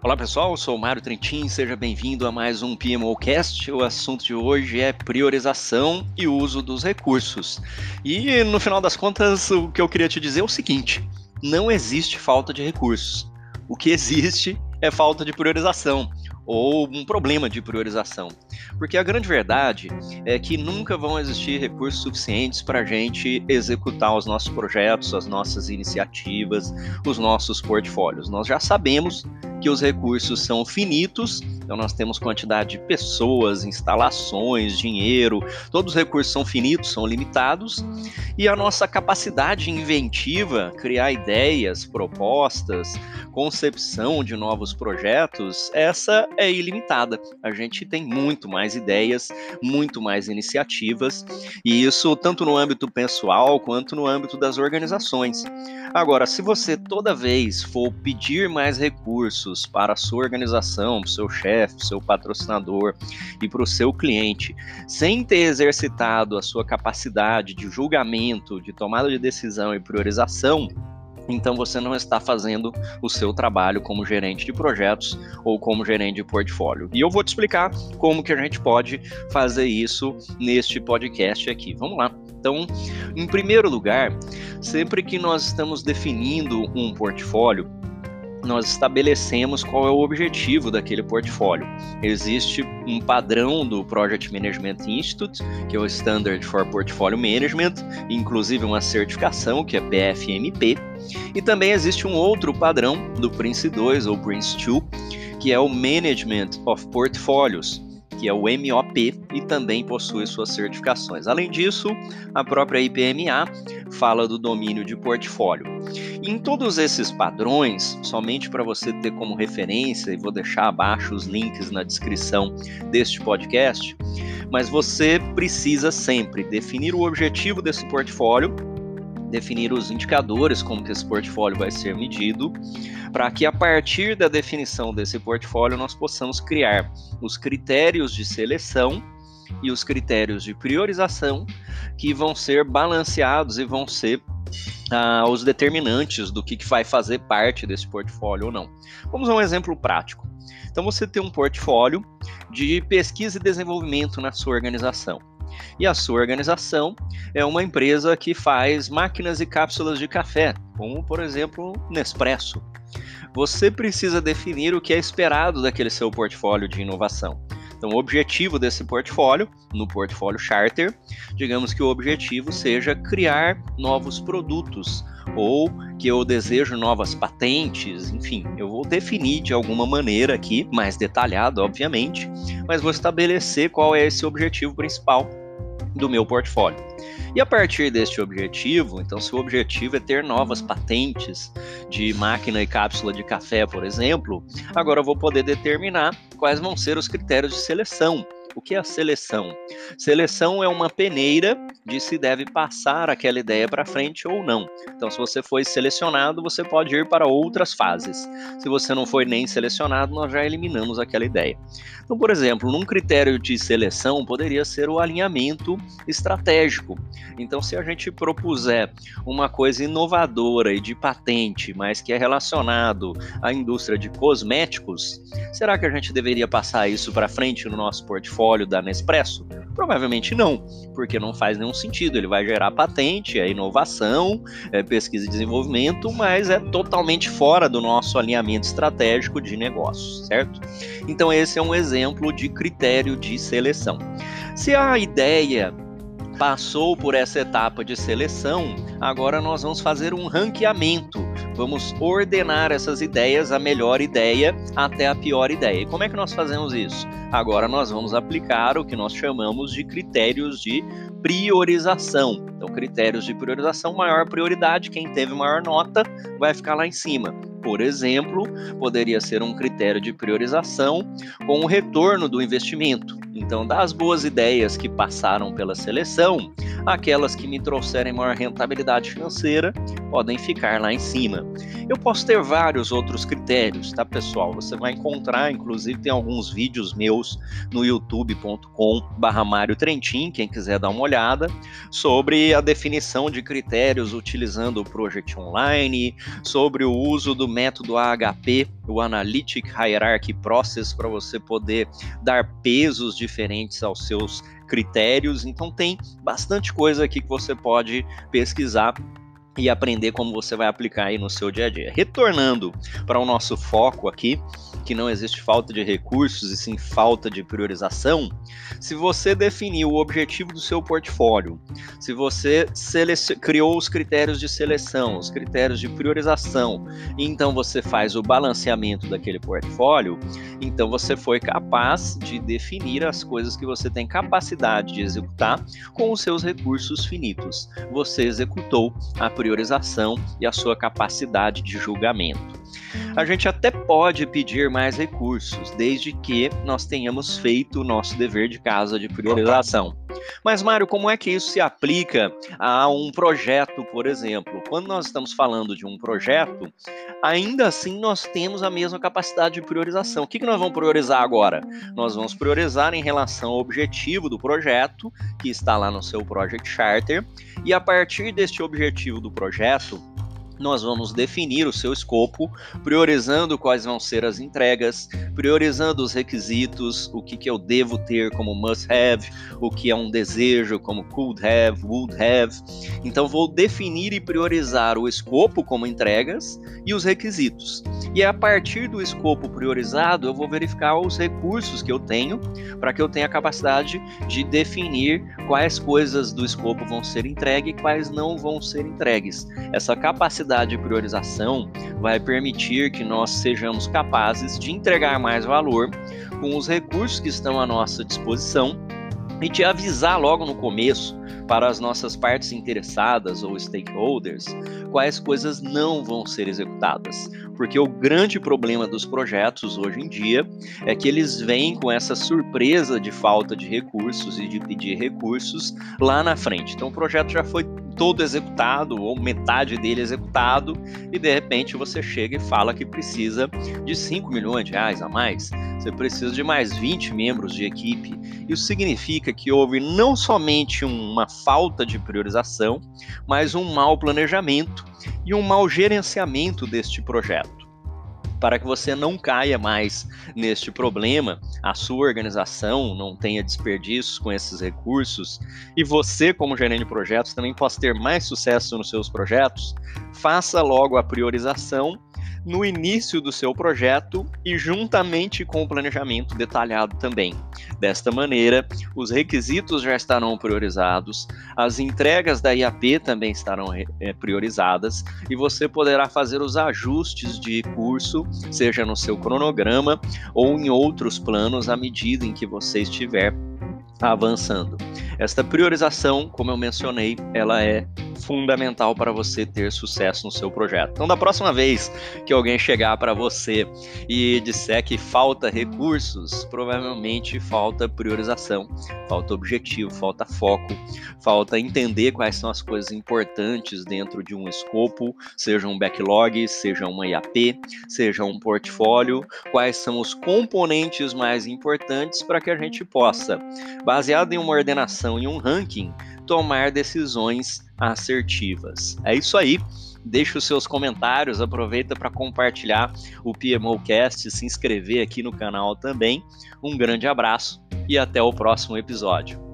Olá pessoal, eu sou o Mário Trentin, seja bem-vindo a mais um PMOcast. O assunto de hoje é priorização e uso dos recursos. E no final das contas, o que eu queria te dizer é o seguinte: não existe falta de recursos. O que existe é falta de priorização ou um problema de priorização. Porque a grande verdade é que nunca vão existir recursos suficientes para a gente executar os nossos projetos, as nossas iniciativas, os nossos portfólios. Nós já sabemos que os recursos são finitos, então nós temos quantidade de pessoas, instalações, dinheiro, todos os recursos são finitos, são limitados, e a nossa capacidade inventiva, criar ideias, propostas, concepção de novos projetos, essa é ilimitada. A gente tem muito mais ideias, muito mais iniciativas, e isso tanto no âmbito pessoal quanto no âmbito das organizações. Agora, se você toda vez for pedir mais recursos para a sua organização, para o seu chefe, para o seu patrocinador e para o seu cliente, sem ter exercitado a sua capacidade de julgamento, de tomada de decisão e priorização, então você não está fazendo o seu trabalho como gerente de projetos ou como gerente de portfólio. E eu vou te explicar como que a gente pode fazer isso neste podcast aqui. Vamos lá. Então, em primeiro lugar, sempre que nós estamos definindo um portfólio, nós estabelecemos qual é o objetivo daquele portfólio. Existe um padrão do Project Management Institute, que é o Standard for Portfolio Management, inclusive uma certificação que é PFMP, e também existe um outro padrão do Prince 2 ou Prince 2, que é o Management of Portfolios, que é o MOP, e também possui suas certificações. Além disso, a própria IPMA fala do domínio de portfólio. Em todos esses padrões, somente para você ter como referência, e vou deixar abaixo os links na descrição deste podcast, mas você precisa sempre definir o objetivo desse portfólio definir os indicadores como que esse portfólio vai ser medido, para que a partir da definição desse portfólio nós possamos criar os critérios de seleção e os critérios de priorização que vão ser balanceados e vão ser ah, os determinantes do que, que vai fazer parte desse portfólio ou não. Vamos a um exemplo prático. Então você tem um portfólio de pesquisa e desenvolvimento na sua organização. E a sua organização é uma empresa que faz máquinas e cápsulas de café, como por exemplo Nespresso. Você precisa definir o que é esperado daquele seu portfólio de inovação. Então, o objetivo desse portfólio, no portfólio charter, digamos que o objetivo seja criar novos produtos ou que eu desejo novas patentes, enfim, eu vou definir de alguma maneira aqui, mais detalhado, obviamente, mas vou estabelecer qual é esse objetivo principal do meu portfólio. E a partir deste objetivo, então, se o objetivo é ter novas patentes de máquina e cápsula de café, por exemplo, agora eu vou poder determinar quais vão ser os critérios de seleção o que é a seleção? Seleção é uma peneira de se deve passar aquela ideia para frente ou não. Então, se você foi selecionado, você pode ir para outras fases. Se você não foi nem selecionado, nós já eliminamos aquela ideia. Então, por exemplo, num critério de seleção poderia ser o alinhamento estratégico. Então, se a gente propuser uma coisa inovadora e de patente, mas que é relacionado à indústria de cosméticos, será que a gente deveria passar isso para frente no nosso portfólio? Óleo da Nespresso? Provavelmente não, porque não faz nenhum sentido. Ele vai gerar patente, é inovação, é pesquisa e desenvolvimento, mas é totalmente fora do nosso alinhamento estratégico de negócios, certo? Então, esse é um exemplo de critério de seleção. Se a ideia passou por essa etapa de seleção, agora nós vamos fazer um ranqueamento. Vamos ordenar essas ideias, a melhor ideia até a pior ideia. E como é que nós fazemos isso? Agora nós vamos aplicar o que nós chamamos de critérios de priorização. Então, critérios de priorização, maior prioridade, quem teve maior nota vai ficar lá em cima. Por exemplo, poderia ser um critério de priorização com o retorno do investimento. Então, das boas ideias que passaram pela seleção, aquelas que me trouxerem maior rentabilidade financeira podem ficar lá em cima. Eu posso ter vários outros critérios, tá, pessoal? Você vai encontrar, inclusive, tem alguns vídeos meus no youtube.com/barra Mário Trentin, quem quiser dar uma olhada, sobre a definição de critérios utilizando o Project Online, sobre o uso do método AHP o Analytic Hierarchy Process para você poder dar pesos diferentes aos seus critérios. Então tem bastante coisa aqui que você pode pesquisar e aprender como você vai aplicar aí no seu dia a dia. Retornando para o nosso foco aqui, que não existe falta de recursos e sim falta de priorização, se você definiu o objetivo do seu portfólio, se você criou os critérios de seleção, os critérios de priorização, então você faz o balanceamento daquele portfólio, então você foi capaz de definir as coisas que você tem capacidade de executar com os seus recursos finitos. Você executou a priorização e a sua capacidade de julgamento. A gente até pode pedir mais recursos, desde que nós tenhamos feito o nosso dever de casa de priorização. Mas, Mário, como é que isso se aplica a um projeto, por exemplo? Quando nós estamos falando de um projeto, ainda assim nós temos a mesma capacidade de priorização. O que, que nós vamos priorizar agora? Nós vamos priorizar em relação ao objetivo do projeto, que está lá no seu Project Charter, e a partir deste objetivo do projeto, nós vamos definir o seu escopo, priorizando quais vão ser as entregas, priorizando os requisitos, o que, que eu devo ter como must have, o que é um desejo como could have, would have. Então vou definir e priorizar o escopo como entregas e os requisitos. E a partir do escopo priorizado, eu vou verificar os recursos que eu tenho para que eu tenha a capacidade de definir quais coisas do escopo vão ser entregues e quais não vão ser entregues. Essa capacidade capacidade de priorização vai permitir que nós sejamos capazes de entregar mais valor com os recursos que estão à nossa disposição e de avisar logo no começo para as nossas partes interessadas ou stakeholders quais coisas não vão ser executadas. Porque o grande problema dos projetos hoje em dia é que eles vêm com essa surpresa de falta de recursos e de pedir recursos lá na frente. Então o projeto já foi todo executado ou metade dele executado e de repente você chega e fala que precisa de 5 milhões de reais a mais, você precisa de mais 20 membros de equipe. Isso significa que houve não somente uma falta de priorização, mas um mau planejamento e um mau gerenciamento deste projeto para que você não caia mais neste problema, a sua organização não tenha desperdícios com esses recursos e você, como gerente de projetos, também possa ter mais sucesso nos seus projetos, faça logo a priorização no início do seu projeto e juntamente com o planejamento detalhado também. Desta maneira, os requisitos já estarão priorizados, as entregas da IAP também estarão é, priorizadas e você poderá fazer os ajustes de curso, seja no seu cronograma ou em outros planos à medida em que você estiver avançando. Esta priorização, como eu mencionei, ela é fundamental para você ter sucesso no seu projeto. Então, da próxima vez que alguém chegar para você e disser que falta recursos, provavelmente falta priorização, falta objetivo, falta foco, falta entender quais são as coisas importantes dentro de um escopo, seja um backlog, seja uma IAP, seja um portfólio, quais são os componentes mais importantes para que a gente possa, baseado em uma ordenação e um ranking, tomar decisões assertivas. É isso aí. Deixe os seus comentários, aproveita para compartilhar o PMOcast, se inscrever aqui no canal também. Um grande abraço e até o próximo episódio.